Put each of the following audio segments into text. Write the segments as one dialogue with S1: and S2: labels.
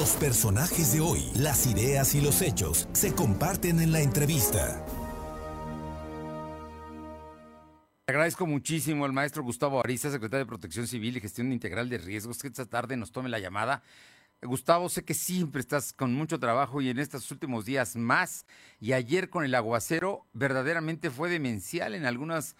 S1: Los personajes de hoy, las ideas y los hechos se comparten en la entrevista.
S2: Agradezco muchísimo al maestro Gustavo Ariza, secretario de Protección Civil y Gestión Integral de Riesgos, que esta tarde nos tome la llamada. Gustavo, sé que siempre estás con mucho trabajo y en estos últimos días más. Y ayer con el aguacero verdaderamente fue demencial en algunas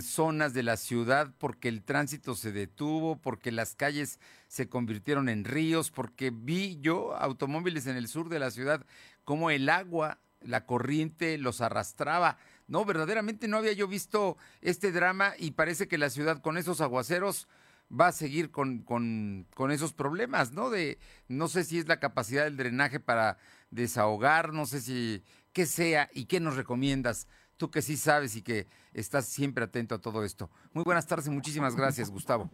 S2: zonas de la ciudad porque el tránsito se detuvo, porque las calles se convirtieron en ríos, porque vi yo automóviles en el sur de la ciudad como el agua, la corriente los arrastraba. No, verdaderamente no había yo visto este drama y parece que la ciudad con esos aguaceros va a seguir con, con, con, esos problemas, ¿no? De, no sé si es la capacidad del drenaje para desahogar, no sé si qué sea y qué nos recomiendas, tú que sí sabes y que estás siempre atento a todo esto. Muy buenas tardes y muchísimas gracias, Gustavo.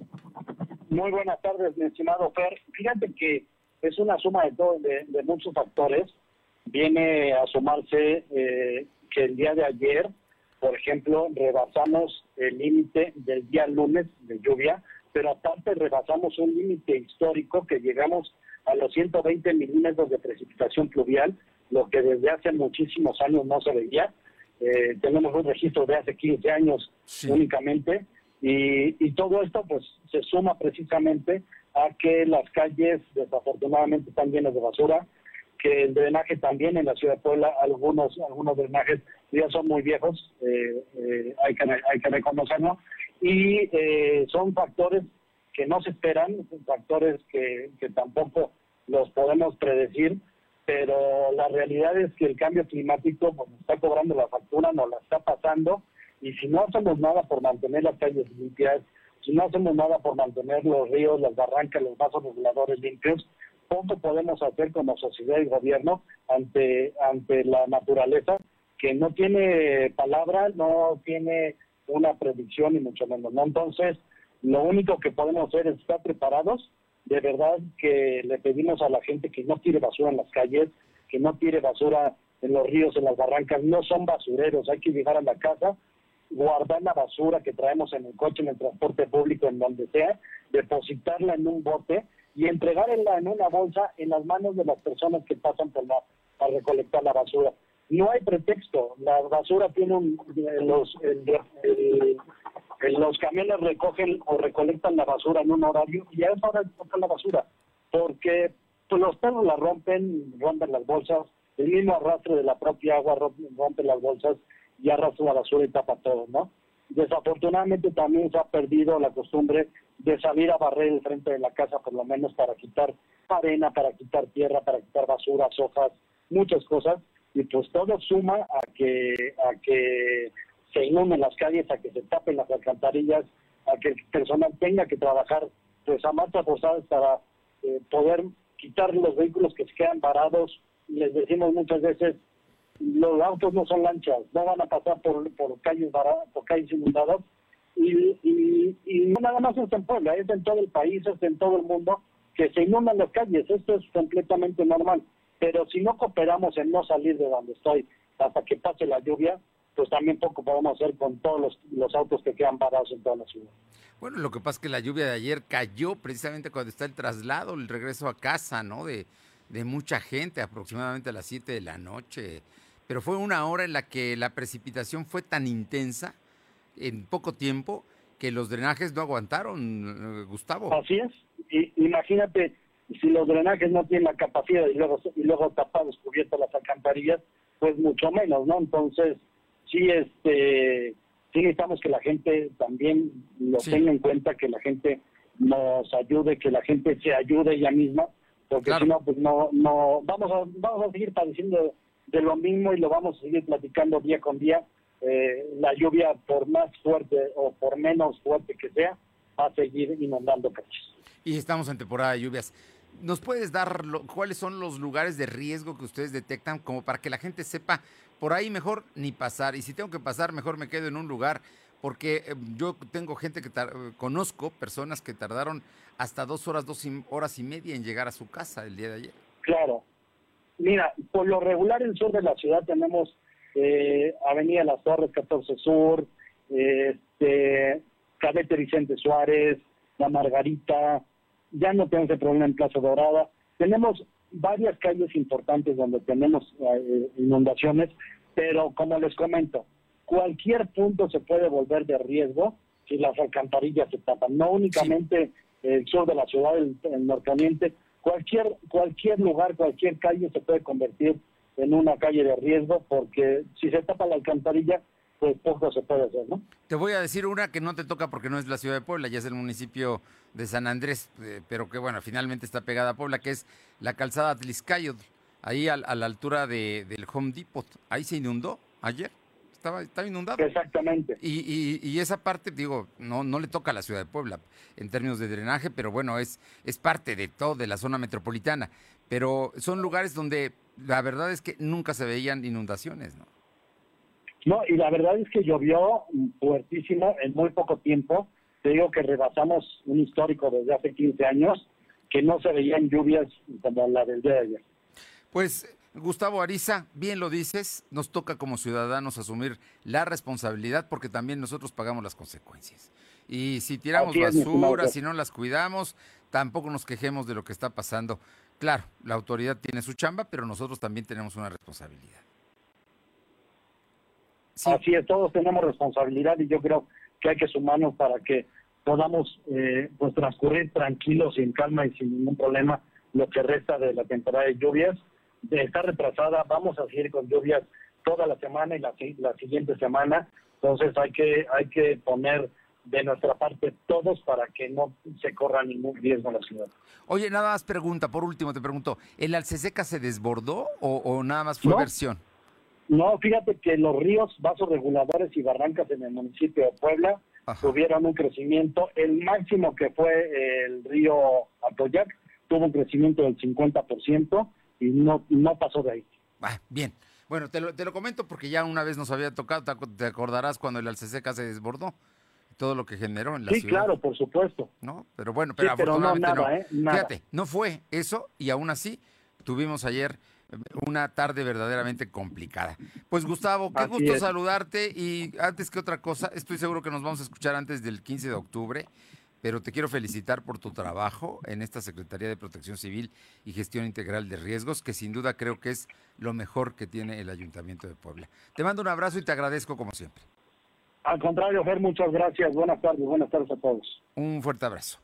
S3: Muy buenas tardes, mi estimado Fer. Fíjate que es una suma de, todo, de, de muchos factores. Viene a sumarse eh, que el día de ayer, por ejemplo, rebasamos el límite del día lunes de lluvia, pero aparte rebasamos un límite histórico que llegamos a los 120 milímetros de precipitación pluvial, lo que desde hace muchísimos años no se veía. Eh, tenemos un registro de hace 15 años únicamente, y, y todo esto pues se suma precisamente a que las calles desafortunadamente están llenas de basura, que el drenaje también en la ciudad de Puebla, algunos algunos drenajes ya son muy viejos, eh, eh, hay, que, hay que reconocerlo, y eh, son factores que no se esperan, factores que, que tampoco los podemos predecir, pero la realidad es que el cambio climático pues, está cobrando la factura, nos la está pasando, y si no hacemos nada por mantener las calles limpias, si no hacemos nada por mantener los ríos, las barrancas, los vasos reguladores limpios, poco podemos hacer como sociedad y gobierno ante, ante la naturaleza que no tiene palabra, no tiene una predicción y mucho menos. ¿no? Entonces, lo único que podemos hacer es estar preparados. De verdad que le pedimos a la gente que no tire basura en las calles, que no tire basura en los ríos, en las barrancas. No son basureros, hay que llegar a la casa, guardar la basura que traemos en el coche, en el transporte público, en donde sea, depositarla en un bote y entregarla en una bolsa en las manos de las personas que pasan por la, a recolectar la basura. No hay pretexto, la basura tiene un, los, los camiones recogen o recolectan la basura en un horario y a esa hora tocan la basura, porque pues, los perros la rompen, rompen las bolsas, el mismo arrastre de la propia agua rompe las bolsas y arrastra la basura y tapa todo, ¿no? Desafortunadamente también se ha perdido la costumbre de salir a barrer el frente de la casa, por lo menos para quitar arena, para quitar tierra, para quitar basura, hojas, muchas cosas, y pues todo suma a que, a que se inunden las calles, a que se tapen las alcantarillas, a que el personal tenga que trabajar pues a marchas forzadas para eh, poder quitar los vehículos que se quedan varados. Les decimos muchas veces, los autos no son lanchas, no van a pasar por, calles baradas, por calles inundadas, y, nada más es en Puebla, es en todo el país, es en todo el mundo, que se inundan las calles, esto es completamente normal, pero si no cooperamos en no salir de donde estoy hasta que pase la lluvia, pues también poco podemos hacer con todos los, los autos que quedan parados en toda la ciudad.
S2: Bueno, lo que pasa es que la lluvia de ayer cayó precisamente cuando está el traslado, el regreso a casa, ¿no? De, de mucha gente, aproximadamente a las 7 de la noche pero fue una hora en la que la precipitación fue tan intensa en poco tiempo que los drenajes no aguantaron, Gustavo.
S3: Así es. Y, imagínate si los drenajes no tienen la capacidad y luego y luego tapados, cubiertas las alcantarillas, pues mucho menos, ¿no? Entonces, sí este sí necesitamos que la gente también lo tenga en cuenta, que la gente nos ayude, que la gente se ayude ella misma, porque si no pues no no vamos a vamos a seguir padeciendo de lo mismo y lo vamos a seguir platicando día con día. Eh, la lluvia, por más fuerte o por menos fuerte que sea, va a seguir inundando calles.
S2: Y estamos en temporada de lluvias. ¿Nos puedes dar cuáles son los lugares de riesgo que ustedes detectan como para que la gente sepa por ahí mejor ni pasar? Y si tengo que pasar, mejor me quedo en un lugar porque eh, yo tengo gente que conozco personas que tardaron hasta dos horas, dos horas y media en llegar a su casa el día de ayer.
S3: Claro, Mira, por lo regular en el sur de la ciudad tenemos eh, Avenida Las Torres 14 Sur, este, Cadete Vicente Suárez, La Margarita, ya no tenemos el problema en Plaza Dorada. Tenemos varias calles importantes donde tenemos eh, inundaciones, pero como les comento, cualquier punto se puede volver de riesgo si las alcantarillas se tapan. No únicamente el sur de la ciudad, el, el cualquier, cualquier lugar, cualquier calle se puede convertir en una calle de riesgo porque si se tapa la alcantarilla, pues poco se puede hacer, ¿no?
S2: Te voy a decir una que no te toca porque no es la ciudad de Puebla, ya es el municipio de San Andrés, eh, pero que bueno, finalmente está pegada a Puebla, que es la calzada Tliscayo, ahí a, a la altura de, del Home Depot. Ahí se inundó ayer estaba, estaba inundado.
S3: Exactamente.
S2: Y, y, y, esa parte, digo, no, no le toca a la ciudad de Puebla en términos de drenaje, pero bueno, es, es parte de todo, de la zona metropolitana. Pero son lugares donde la verdad es que nunca se veían inundaciones, ¿no?
S3: No, y la verdad es que llovió fuertísimo en muy poco tiempo. Te digo que rebasamos un histórico desde hace 15 años, que no se veían lluvias como la del día de ayer.
S2: Pues Gustavo Ariza, bien lo dices, nos toca como ciudadanos asumir la responsabilidad porque también nosotros pagamos las consecuencias. Y si tiramos basura, si no las cuidamos, tampoco nos quejemos de lo que está pasando. Claro, la autoridad tiene su chamba, pero nosotros también tenemos una responsabilidad.
S3: Sí. Así es, todos tenemos responsabilidad y yo creo que hay que sumarnos para que podamos eh, pues transcurrir tranquilos en calma y sin ningún problema lo que resta de la temporada de lluvias está retrasada, vamos a seguir con lluvias toda la semana y la, la siguiente semana, entonces hay que, hay que poner de nuestra parte todos para que no se corra ningún riesgo en la ciudad.
S2: Oye, nada más pregunta, por último te pregunto, ¿el Alceseca se desbordó o, o nada más fue
S3: no,
S2: versión?
S3: No, fíjate que los ríos, vasos reguladores y barrancas en el municipio de Puebla Ajá. tuvieron un crecimiento, el máximo que fue el río Atoyac tuvo un crecimiento del 50%, y no, no pasó de ahí.
S2: Ah, bien. Bueno, te lo, te lo comento porque ya una vez nos había tocado, te acordarás cuando el Alceseca se desbordó, todo lo que generó en la
S3: sí,
S2: ciudad.
S3: Sí, claro, por supuesto.
S2: No, pero bueno, pero
S3: sí, afortunadamente
S2: pero
S3: no, nada,
S2: no.
S3: ¿eh? nada.
S2: Fíjate, no fue eso y aún así tuvimos ayer una tarde verdaderamente complicada. Pues Gustavo, qué
S3: Así
S2: gusto
S3: es.
S2: saludarte y antes que otra cosa, estoy seguro que nos vamos a escuchar antes del 15 de octubre pero te quiero felicitar por tu trabajo en esta Secretaría de Protección Civil y Gestión Integral de Riesgos, que sin duda creo que es lo mejor que tiene el Ayuntamiento de Puebla. Te mando un abrazo y te agradezco como siempre.
S3: Al contrario, Fer, muchas gracias. Buenas tardes, buenas tardes a todos.
S2: Un fuerte abrazo.